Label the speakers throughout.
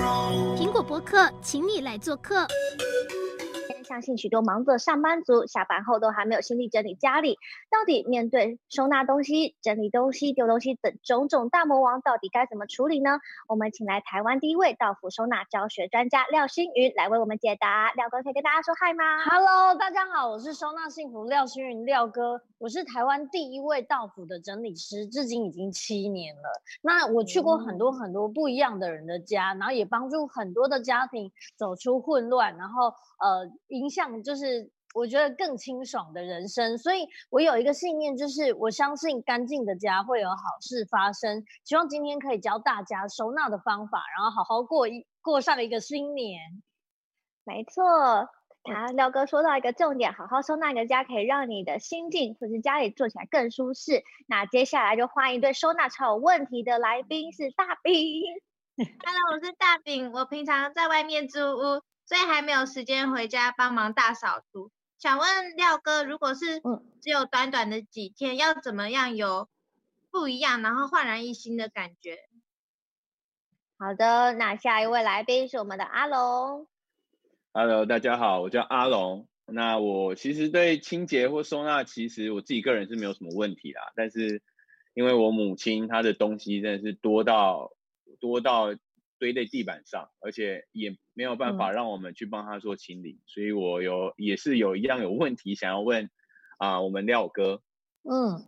Speaker 1: 苹果播客，请你来做客。
Speaker 2: 相信许多忙着上班族下班后都还没有心力整理家里，到底面对收纳东西、整理东西、丢东西等种种大魔王，到底该怎么处理呢？我们请来台湾第一位道府收纳教学专家廖新云来为我们解答。廖哥可以跟大家说嗨吗
Speaker 3: ？Hello，大家好，我是收纳幸福廖新云廖哥，我是台湾第一位道府的整理师，至今已经七年了。那我去过很多很多不一样的人的家，然后也帮助很多的家庭走出混乱，然后呃。影响就是我觉得更清爽的人生，所以我有一个信念，就是我相信干净的家会有好事发生。希望今天可以教大家收纳的方法，然后好好过一过上一个新年。
Speaker 2: 没错，啊廖哥说到一个重点，好好收纳一个家，可以让你的心境或是家里做起来更舒适。那接下来就欢迎对收纳超有问题的来宾是大饼。
Speaker 4: Hello，我是大饼，我平常在外面租屋。所以还没有时间回家帮忙大扫除。想问廖哥，如果是只有短短的几天，要怎么样有不一样，然后焕然一新的感觉？
Speaker 2: 好的，那下一位来宾是我们的阿龙。
Speaker 5: Hello，大家好，我叫阿龙。那我其实对清洁或收纳，其实我自己个人是没有什么问题啦。但是因为我母亲她的东西真的是多到多到。堆在地板上，而且也没有办法让我们去帮他做清理，嗯、所以我有也是有一样有问题想要问啊、呃，我们廖哥。
Speaker 2: 嗯，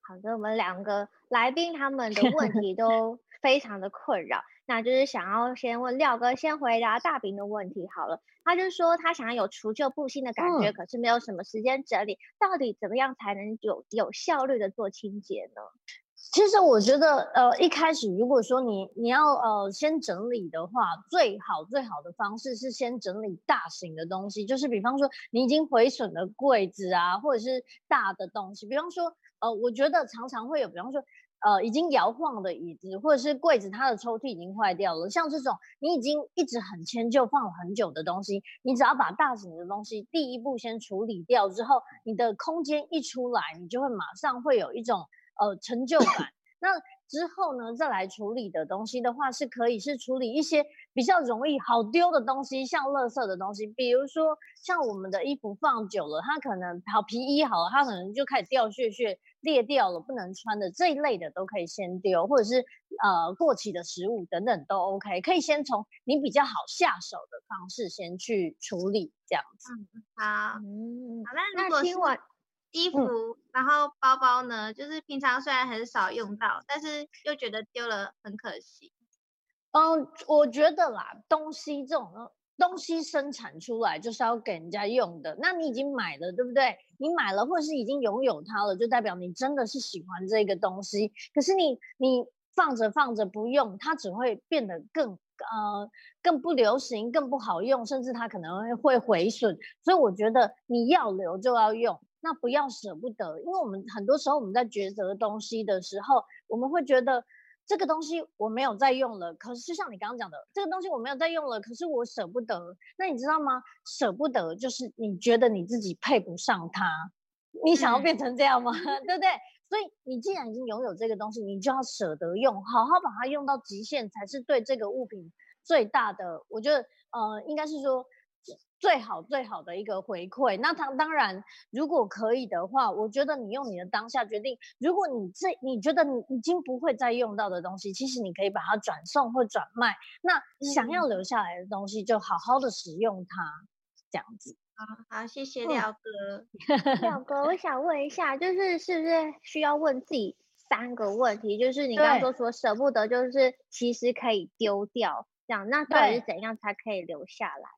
Speaker 2: 好的，我们两个来宾他们的问题都 非常的困扰，那就是想要先问廖哥，先回答大饼的问题好了。他就说他想要有除旧布新的感觉，嗯、可是没有什么时间整理，到底怎么样才能有有效率的做清洁呢？
Speaker 3: 其实我觉得，呃，一开始如果说你你要呃先整理的话，最好最好的方式是先整理大型的东西，就是比方说你已经毁损的柜子啊，或者是大的东西，比方说，呃，我觉得常常会有，比方说，呃，已经摇晃的椅子，或者是柜子它的抽屉已经坏掉了，像这种你已经一直很迁就放了很久的东西，你只要把大型的东西第一步先处理掉之后，你的空间一出来，你就会马上会有一种。呃，成就感。那之后呢，再来处理的东西的话，是可以是处理一些比较容易好丢的东西，像垃圾的东西，比如说像我们的衣服放久了，它可能好皮衣好了，它可能就开始掉屑屑，裂掉了，不能穿的这一类的都可以先丢，或者是呃过期的食物等等都 OK，可以先从你比较好下手的方式先去处理这样子。
Speaker 4: 嗯，好，嗯，好，
Speaker 2: 那那听完。
Speaker 4: 衣服，然后包包呢，就是平常虽然很少用到，但是又觉得丢了很可惜。
Speaker 3: 嗯，我觉得啦，东西这种东西生产出来就是要给人家用的。那你已经买了，对不对？你买了或者是已经拥有它了，就代表你真的是喜欢这个东西。可是你你放着放着不用，它只会变得更呃更不流行，更不好用，甚至它可能会会毁损。所以我觉得你要留就要用。那不要舍不得，因为我们很多时候我们在抉择东西的时候，我们会觉得这个东西我没有在用了，可是就像你刚刚讲的，这个东西我没有在用了，可是我舍不得。那你知道吗？舍不得就是你觉得你自己配不上它，你想要变成这样吗？嗯、对不对？所以你既然已经拥有这个东西，你就要舍得用，好好把它用到极限，才是对这个物品最大的。我觉得，呃，应该是说。最好最好的一个回馈，那他当然，如果可以的话，我觉得你用你的当下决定。如果你这你觉得你已经不会再用到的东西，其实你可以把它转送或转卖。那想要留下来的东西，就好好的使用它，这样子。
Speaker 4: 好，好，谢谢廖哥。
Speaker 2: 嗯、廖哥，我想问一下，就是是不是需要问自己三个问题？就是你刚刚说说舍不得，就是其实可以丢掉，这样，那到底是怎样才可以留下来？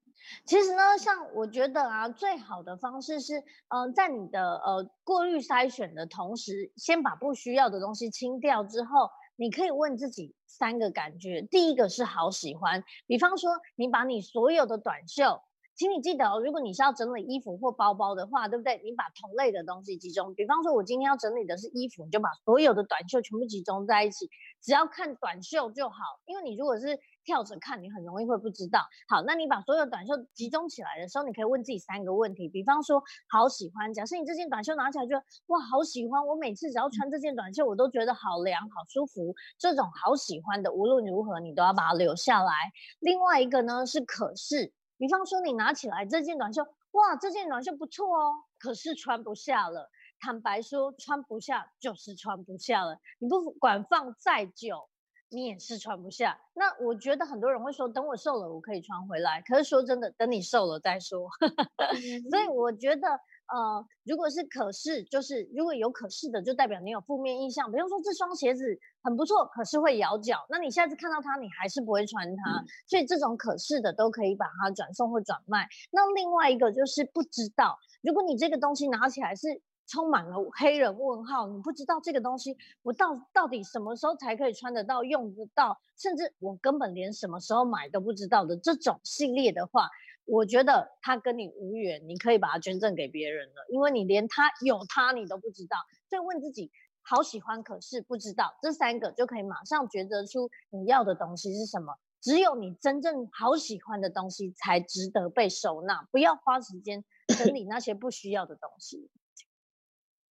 Speaker 3: 其实呢，像我觉得啊，最好的方式是，嗯、呃，在你的呃过滤筛选的同时，先把不需要的东西清掉之后，你可以问自己三个感觉。第一个是好喜欢，比方说你把你所有的短袖，请你记得哦，如果你是要整理衣服或包包的话，对不对？你把同类的东西集中，比方说我今天要整理的是衣服，你就把所有的短袖全部集中在一起，只要看短袖就好。因为你如果是跳着看，你很容易会不知道。好，那你把所有短袖集中起来的时候，你可以问自己三个问题，比方说，好喜欢。假设你这件短袖拿起来就哇，好喜欢，我每次只要穿这件短袖，我都觉得好凉、好舒服。这种好喜欢的，无论如何你都要把它留下来。另外一个呢是可是，比方说你拿起来这件短袖，哇，这件短袖不错哦，可是穿不下了。坦白说，穿不下就是穿不下了。你不管放再久，你也是穿不下。那我觉得很多人会说，等我瘦了，我可以穿回来。可是说真的，等你瘦了再说。所以我觉得，呃，如果是可是，就是如果有可是的，就代表你有负面印象。比方说这双鞋子很不错，可是会咬脚。那你下次看到它，你还是不会穿它。嗯、所以这种可是的都可以把它转送或转卖。那另外一个就是不知道，如果你这个东西拿起来是。充满了黑人问号，你不知道这个东西我到到底什么时候才可以穿得到、用得到，甚至我根本连什么时候买都不知道的这种系列的话，我觉得他跟你无缘，你可以把它捐赠给别人了，因为你连他有他你都不知道。所以问自己，好喜欢可是不知道，这三个就可以马上抉择出你要的东西是什么。只有你真正好喜欢的东西才值得被收纳，不要花时间整理那些不需要的东西。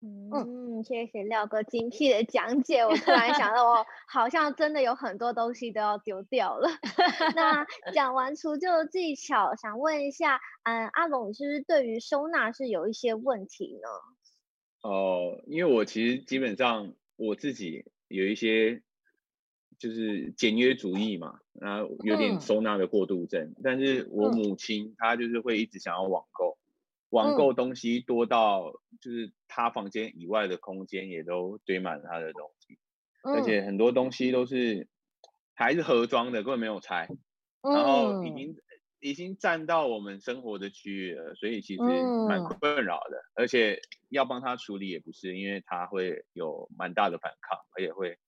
Speaker 2: 嗯，谢谢廖哥精辟的讲解。我突然想到，我 好像真的有很多东西都要丢掉了。那讲完除旧技巧，想问一下，嗯，阿龙，你是不是对于收纳是有一些问题呢？
Speaker 5: 哦、呃，因为我其实基本上我自己有一些就是简约主义嘛，然后有点收纳的过度症。嗯、但是我母亲她就是会一直想要网购。网购东西多到，就是他房间以外的空间也都堆满了他的东西，嗯、而且很多东西都是还是盒装的，根本没有拆，嗯、然后已经已经占到我们生活的区域了，所以其实蛮困扰的，嗯、而且要帮他处理也不是，因为他会有蛮大的反抗，而且会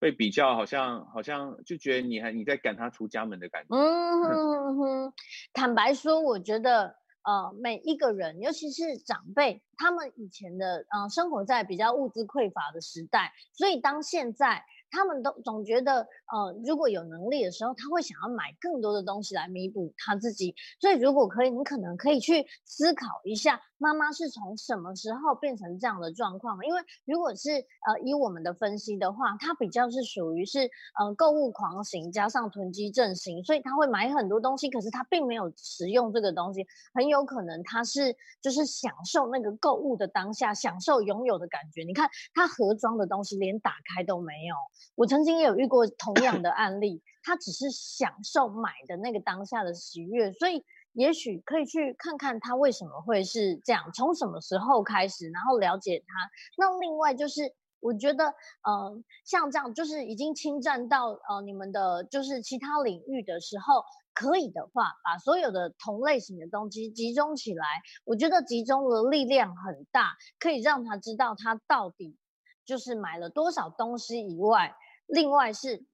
Speaker 5: 会比较好像好像就觉得你还你在赶他出家门的感觉。
Speaker 3: 嗯哼哼，坦白说，我觉得。呃，每一个人，尤其是长辈，他们以前的呃生活在比较物资匮乏的时代，所以当现在。他们都总觉得，呃，如果有能力的时候，他会想要买更多的东西来弥补他自己。所以，如果可以，你可能可以去思考一下，妈妈是从什么时候变成这样的状况？因为如果是呃以我们的分析的话，他比较是属于是呃购物狂型加上囤积症型，所以他会买很多东西，可是他并没有使用这个东西，很有可能他是就是享受那个购物的当下，享受拥有的感觉。你看他盒装的东西连打开都没有。我曾经也有遇过同样的案例，他只是享受买的那个当下的喜悦，所以也许可以去看看他为什么会是这样，从什么时候开始，然后了解他。那另外就是，我觉得，呃，像这样就是已经侵占到呃你们的就是其他领域的时候，可以的话，把所有的同类型的东西集中起来，我觉得集中的力量很大，可以让他知道他到底就是买了多少东西以外。另外是，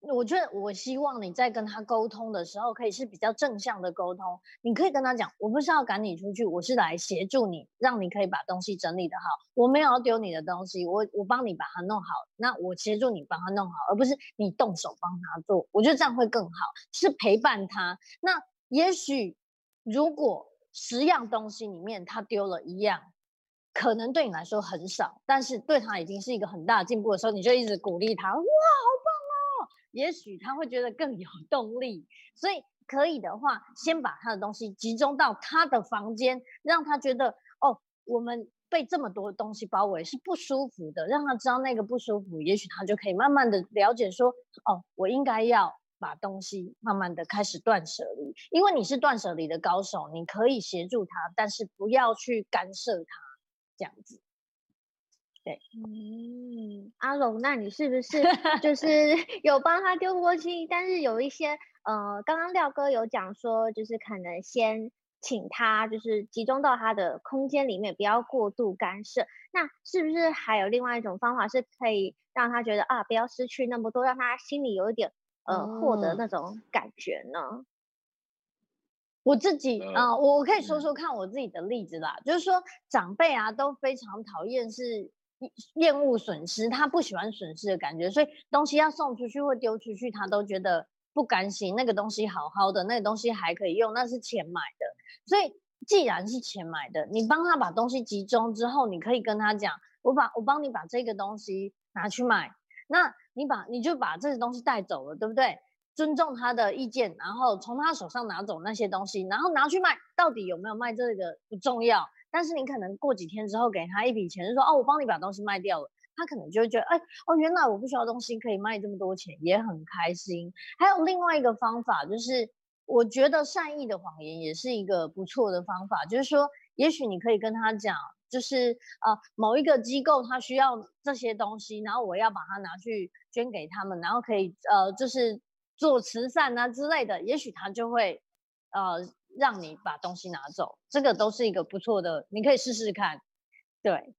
Speaker 3: 我觉得我希望你在跟他沟通的时候，可以是比较正向的沟通。你可以跟他讲，我不是要赶你出去，我是来协助你，让你可以把东西整理得好。我没有要丢你的东西，我我帮你把它弄好。那我协助你帮他弄好，而不是你动手帮他做。我觉得这样会更好，是陪伴他。那也许如果十样东西里面他丢了一样。可能对你来说很少，但是对他已经是一个很大的进步的时候，你就一直鼓励他，哇，好棒哦！也许他会觉得更有动力。所以可以的话，先把他的东西集中到他的房间，让他觉得哦，我们被这么多东西包围是不舒服的，让他知道那个不舒服，也许他就可以慢慢的了解说，哦，我应该要把东西慢慢的开始断舍离，因为你是断舍离的高手，你可以协助他，但是不要去干涉他。这样子，对，
Speaker 2: 嗯，阿龙，那你是不是 就是有帮他丢过去？但是有一些，呃，刚刚廖哥有讲说，就是可能先请他，就是集中到他的空间里面，不要过度干涉。那是不是还有另外一种方法，是可以让他觉得啊，不要失去那么多，让他心里有一点呃获得那种感觉呢？
Speaker 3: 我自己啊、呃，我可以说说看我自己的例子啦，嗯、就是说长辈啊都非常讨厌是厌恶损失，他不喜欢损失的感觉，所以东西要送出去或丢出去，他都觉得不不甘心，那个东西好好的，那个东西还可以用，那是钱买的。所以既然是钱买的，你帮他把东西集中之后，你可以跟他讲，我把我帮你把这个东西拿去卖，那你把你就把这个东西带走了，对不对？尊重他的意见，然后从他手上拿走那些东西，然后拿去卖，到底有没有卖这个不重要，但是你可能过几天之后给他一笔钱，就说哦，我帮你把东西卖掉了。他可能就会觉得，哎，哦，原来我不需要东西可以卖这么多钱，也很开心。还有另外一个方法，就是我觉得善意的谎言也是一个不错的方法。就是说，也许你可以跟他讲，就是呃，某一个机构他需要这些东西，然后我要把它拿去捐给他们，然后可以呃，就是做慈善啊之类的。也许他就会呃，让你把东西拿走。这个都是一个不错的，你可以试试看。对。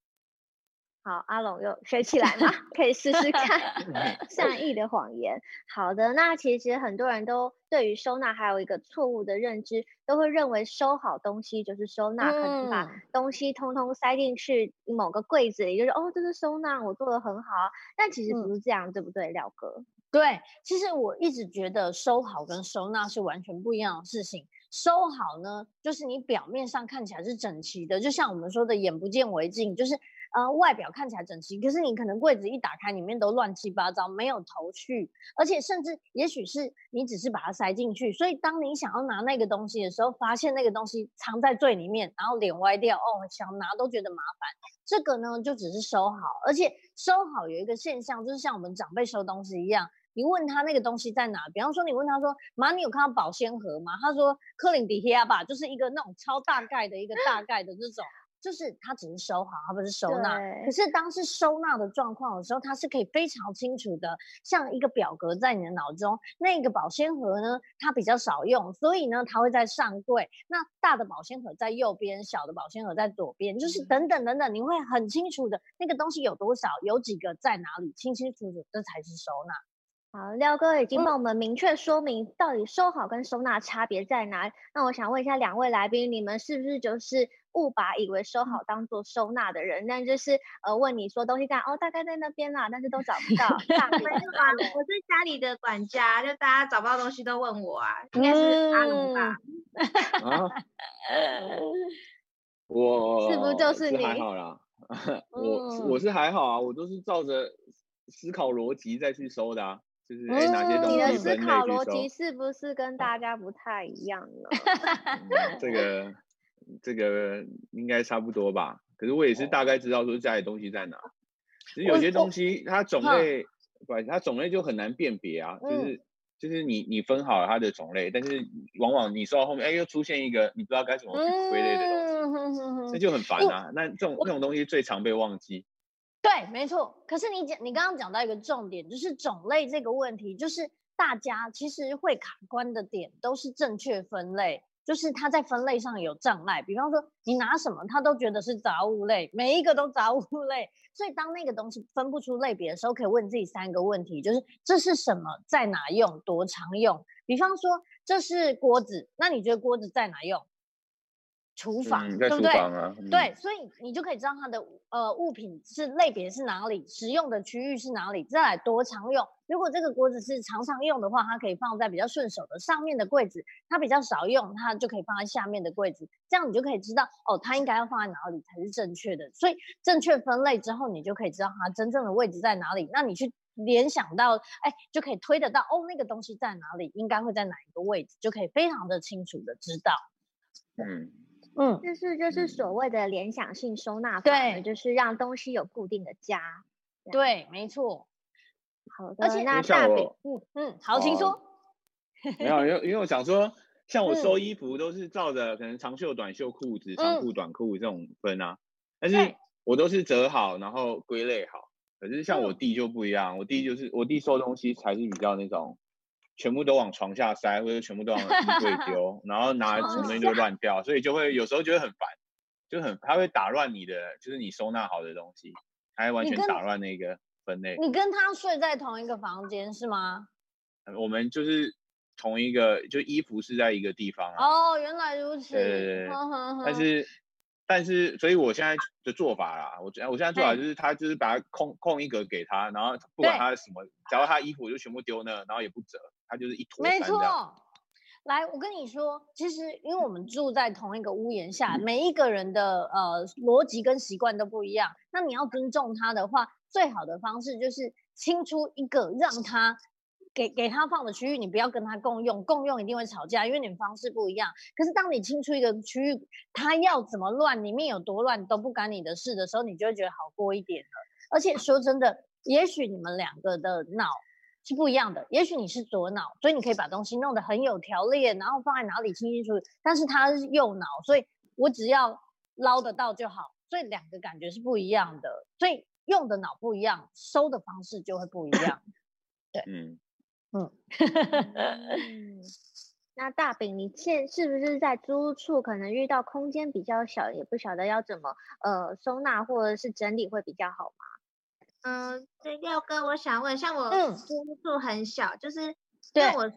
Speaker 2: 好，阿龙又学起来了，可以试试看 善意的谎言。好的，那其实很多人都对于收纳还有一个错误的认知，都会认为收好东西就是收纳，嗯、可能把东西通通塞进去某个柜子里，就是哦，这是收纳，我做的很好。但其实不是这样，嗯、对不对，廖哥？
Speaker 3: 对，其实我一直觉得收好跟收纳是完全不一样的事情。收好呢，就是你表面上看起来是整齐的，就像我们说的“眼不见为净”，就是。呃，外表看起来整齐，可是你可能柜子一打开，里面都乱七八糟，没有头绪，而且甚至也许是你只是把它塞进去，所以当你想要拿那个东西的时候，发现那个东西藏在最里面，然后脸歪掉，哦，想拿都觉得麻烦。这个呢，就只是收好，而且收好有一个现象，就是像我们长辈收东西一样，你问他那个东西在哪，比方说你问他说，妈，你有看到保鲜盒吗？他说，克林迪亚吧，就是一个那种超大概的一个大概的这种。就是他只是收好，他不是收纳。可是当是收纳的状况的时候，他是可以非常清楚的，像一个表格在你的脑中。那个保鲜盒呢，它比较少用，所以呢，它会在上柜。那大的保鲜盒在右边，小的保鲜盒在左边，就是等等等等，你会很清楚的那个东西有多少，有几个在哪里，清清楚楚，这才是收纳。
Speaker 2: 好，廖哥已经帮我们明确说明到底收好跟收纳差别在哪那我想问一下两位来宾，你们是不是就是？误把以为收好当做收纳的人，但就是呃问你说东西在哦，大概在那边啦，但是都找不到。大没有啊，
Speaker 4: 我是家里的管家，就大家找不到东西都问我啊，应该是阿龙吧？啊，
Speaker 5: 我
Speaker 2: 是不是就是你？
Speaker 5: 还好啦，我我是还好啊，我都是照着思考逻辑再去收的啊，就是哎哪些东西。
Speaker 2: 你的思考逻辑是不是跟大家不太一样呢？
Speaker 5: 这个。这个应该差不多吧，可是我也是大概知道说家里东西在哪。其实有些东西它种类，不，它种类就很难辨别啊。就是就是你你分好了它的种类，但是往往你收到后面，哎，又出现一个你不知道该怎么去归类的东西，那就很烦啊。那这种这种东西最常被忘记。
Speaker 3: 对，没错。可是你讲你刚刚讲到一个重点，就是种类这个问题，就是大家其实会卡关的点都是正确分类。就是它在分类上有障碍，比方说你拿什么，他都觉得是杂物类，每一个都杂物类。所以当那个东西分不出类别的时候，可以问自己三个问题：就是这是什么，在哪用，多常用？比方说这是锅子，那你觉得锅子在哪用？厨房，
Speaker 5: 嗯、
Speaker 3: 对不对？
Speaker 5: 嗯、
Speaker 3: 对，所以你就可以知道它的呃物品是类别是哪里，使用的区域是哪里，再来多常用。如果这个锅子是常常用的话，它可以放在比较顺手的上面的柜子；它比较少用，它就可以放在下面的柜子。这样你就可以知道哦，它应该要放在哪里才是正确的。所以正确分类之后，你就可以知道它真正的位置在哪里。那你去联想到，哎，就可以推得到哦，那个东西在哪里，应该会在哪一个位置，就可以非常的清楚的知道。
Speaker 5: 嗯。
Speaker 2: 嗯，就是就是所谓的联想性收纳法，
Speaker 3: 对，
Speaker 2: 就是让东西有固定的家。
Speaker 3: 对，没错。
Speaker 2: 好的，而且那大饼，嗯嗯，好，请说。
Speaker 5: 没有，因为因为我想说，像我收衣服都是照着可能长袖、短袖裤子、长裤、短裤这种分啊，但是我都是折好，然后归类好。可是像我弟就不一样，我弟就是我弟收东西才是比较那种。全部都往床下塞，或者全部都往衣柜 丢，然后拿什么东西就乱掉，所以就会有时候觉得很烦，就很他会打乱你的，就是你收纳好的东西，他会完全打乱那个分类。
Speaker 3: 你跟他睡在同一个房间是吗？
Speaker 5: 我们就是同一个，就衣服是在一个地方啊。
Speaker 3: 哦，原来如此。
Speaker 5: 对对对。但是但是，所以我现在的做法啦，我我现在做法就是，他就是把它空空一格给他，然后不管他什么，只要他衣服就全部丢那，然后也不折。它就是一坨。
Speaker 3: 没错。来，我跟你说，其实因为我们住在同一个屋檐下，每一个人的呃逻辑跟习惯都不一样。那你要尊重他的话，最好的方式就是清出一个让他给给他放的区域，你不要跟他共用，共用一定会吵架，因为你们方式不一样。可是当你清出一个区域，他要怎么乱，里面有多乱都不干你的事的时候，你就会觉得好过一点了。而且说真的，也许你们两个的脑。是不一样的，也许你是左脑，所以你可以把东西弄得很有条列，然后放在哪里清清楚楚。但是他是右脑，所以我只要捞得到就好。所以两个感觉是不一样的，所以用的脑不一样，收的方式就会不一样。对，嗯嗯。
Speaker 2: 那大饼，你现是不是在租处可能遇到空间比较小，也不晓得要怎么呃收纳或者是整理会比较好吗？
Speaker 4: 嗯，对，廖哥，我想问，像我租处很小，嗯、就是因为我是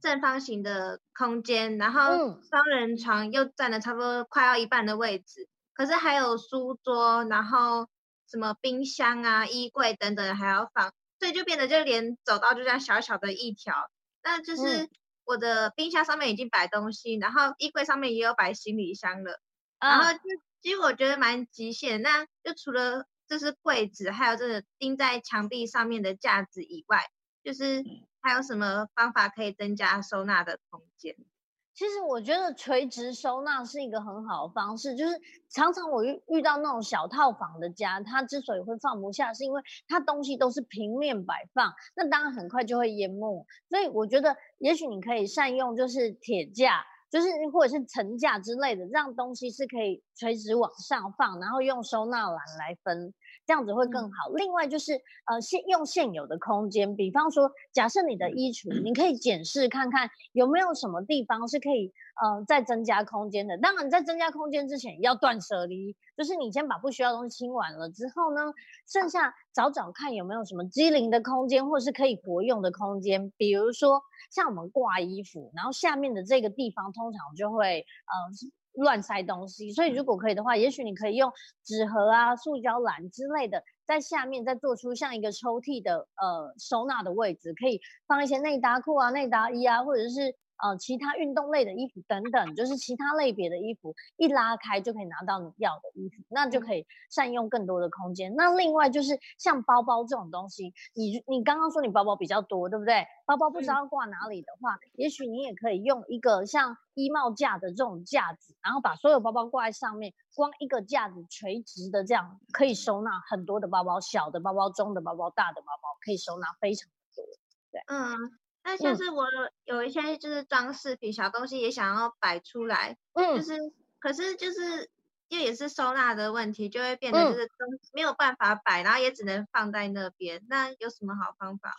Speaker 4: 正方形的空间，然后双人床又占了差不多快要一半的位置，可是还有书桌，然后什么冰箱啊、衣柜等等还要放，所以就变得就连走道就这样小小的一条，那就是我的冰箱上面已经摆东西，然后衣柜上面也有摆行李箱了，然后就其实我觉得蛮极限，那就除了。这是柜子，还有这个钉在墙壁上面的架子以外，就是还有什么方法可以增加收纳的空间？
Speaker 3: 其实我觉得垂直收纳是一个很好的方式，就是常常我遇遇到那种小套房的家，它之所以会放不下，是因为它东西都是平面摆放，那当然很快就会淹没。所以我觉得，也许你可以善用就是铁架。就是或者是层架之类的，让东西是可以垂直往上放，然后用收纳篮来分，这样子会更好。另外就是呃现用现有的空间，比方说假设你的衣橱，你可以检视看看有没有什么地方是可以呃再增加空间的。当然在增加空间之前要断舍离，就是你先把不需要的东西清完了之后呢，剩下找找看有没有什么机灵的空间，或是可以活用的空间，比如说。像我们挂衣服，然后下面的这个地方通常就会呃乱塞东西，所以如果可以的话，也许你可以用纸盒啊、塑胶篮之类的，在下面再做出像一个抽屉的呃收纳的位置，可以放一些内搭裤啊、内搭衣啊，或者是。呃，其他运动类的衣服等等，就是其他类别的衣服，一拉开就可以拿到你要的衣服，那就可以善用更多的空间。那另外就是像包包这种东西，你你刚刚说你包包比较多，对不对？包包不知道挂哪里的话，嗯、也许你也可以用一个像衣帽架的这种架子，然后把所有包包挂在上面，光一个架子垂直的这样，可以收纳很多的包包，小的包包、中的包包、大的包包，可以收纳非常的多。对，
Speaker 4: 嗯。那像是我有一些就是装饰品、小东西也想要摆出来，嗯，就是可是就是又也是收纳的问题，就会变得就是东西没有办法摆，然后也只能放在那边。那有什么好方法？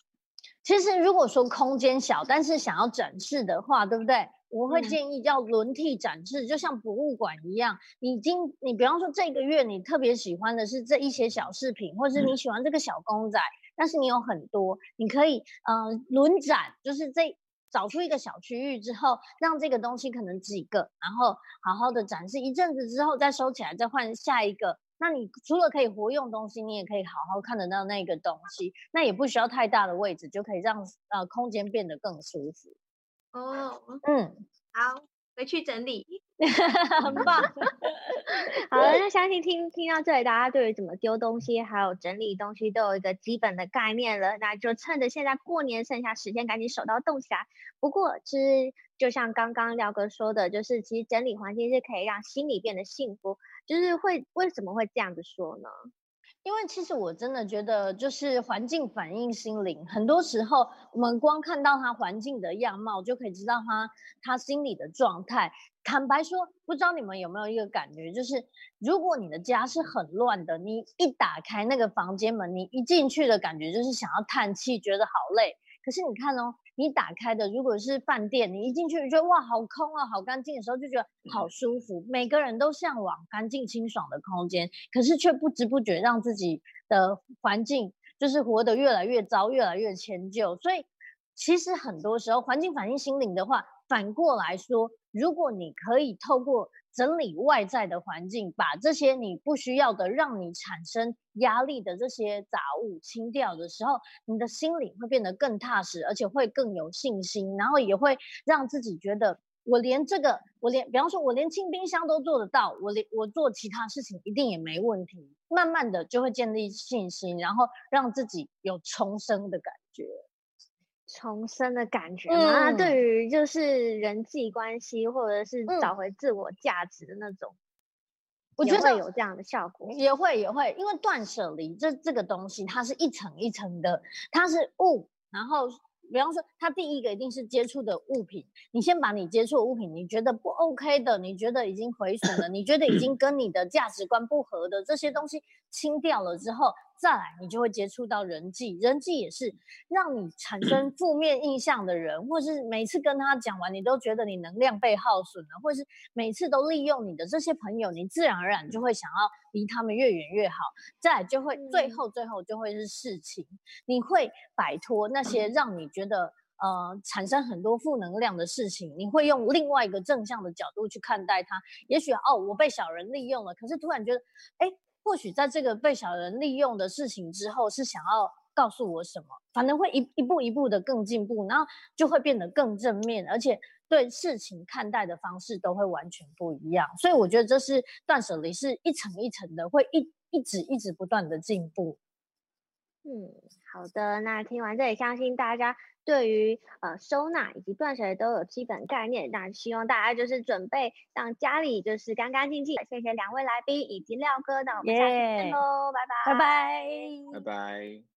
Speaker 3: 其实如果说空间小，但是想要展示的话，对不对？我会建议叫轮替展示，嗯、就像博物馆一样。你今你比方说这个月你特别喜欢的是这一些小饰品，或是你喜欢这个小公仔。嗯但是你有很多，你可以呃轮展，就是这找出一个小区域之后，让这个东西可能几个，然后好好的展示一阵子之后再收起来，再换下一个。那你除了可以活用东西，你也可以好好看得到那个东西。那也不需要太大的位置，就可以让呃空间变得更舒服。
Speaker 4: 哦，嗯，好。回去整理，
Speaker 3: 很棒。
Speaker 2: 好了，那相信听听到这里，大家对于怎么丢东西，还有整理东西都有一个基本的概念了。那就趁着现在过年剩下时间，赶紧手刀动起来。不过，其实就像刚刚廖哥说的，就是其实整理环境是可以让心里变得幸福。就是会为什么会这样子说呢？
Speaker 3: 因为其实我真的觉得，就是环境反映心灵。很多时候，我们光看到他环境的样貌，就可以知道他他心里的状态。坦白说，不知道你们有没有一个感觉，就是如果你的家是很乱的，你一打开那个房间门，你一进去的感觉就是想要叹气，觉得好累。可是你看哦。你打开的如果是饭店，你一进去你觉得哇，好空啊，好干净的时候就觉得好舒服。每个人都向往干净清爽的空间，可是却不知不觉让自己的环境就是活得越来越糟，越来越迁就。所以其实很多时候环境反映心灵的话，反过来说，如果你可以透过整理外在的环境，把这些你不需要的、让你产生压力的这些杂物清掉的时候，你的心里会变得更踏实，而且会更有信心，然后也会让自己觉得，我连这个，我连，比方说，我连清冰箱都做得到，我连我做其他事情一定也没问题。慢慢的就会建立信心，然后让自己有重生的感觉。
Speaker 2: 重生的感觉吗？对于就是人际关系，或者是找回自我价值的那种，我觉得有这样的效果，
Speaker 3: 也会也会，因为断舍离这这个东西，它是一层一层的，它是物，然后。比方说，它第一个一定是接触的物品，你先把你接触的物品，你觉得不 OK 的，你觉得已经毁损了，你觉得已经跟你的价值观不合的这些东西清掉了之后。再来，你就会接触到人际，人际也是让你产生负面印象的人，或是每次跟他讲完，你都觉得你能量被耗损了，或是每次都利用你的这些朋友，你自然而然就会想要离他们越远越好。再来，就会最后最后就会是事情，你会摆脱那些让你觉得呃产生很多负能量的事情，你会用另外一个正向的角度去看待它。也许哦，我被小人利用了，可是突然觉得，哎。或许在这个被小人利用的事情之后，是想要告诉我什么？反正会一一步一步的更进步，然后就会变得更正面，而且对事情看待的方式都会完全不一样。所以我觉得这是断舍离，是一层一层的，会一一直一直不断的进步。
Speaker 2: 嗯，好的，那听完这里，相信大家。对于呃收纳以及断舍离都有基本概念，那希望大家就是准备让家里就是干干净净。谢谢两位来宾以及廖哥，那我们下期见喽，拜拜，
Speaker 3: 拜拜，
Speaker 5: 拜拜。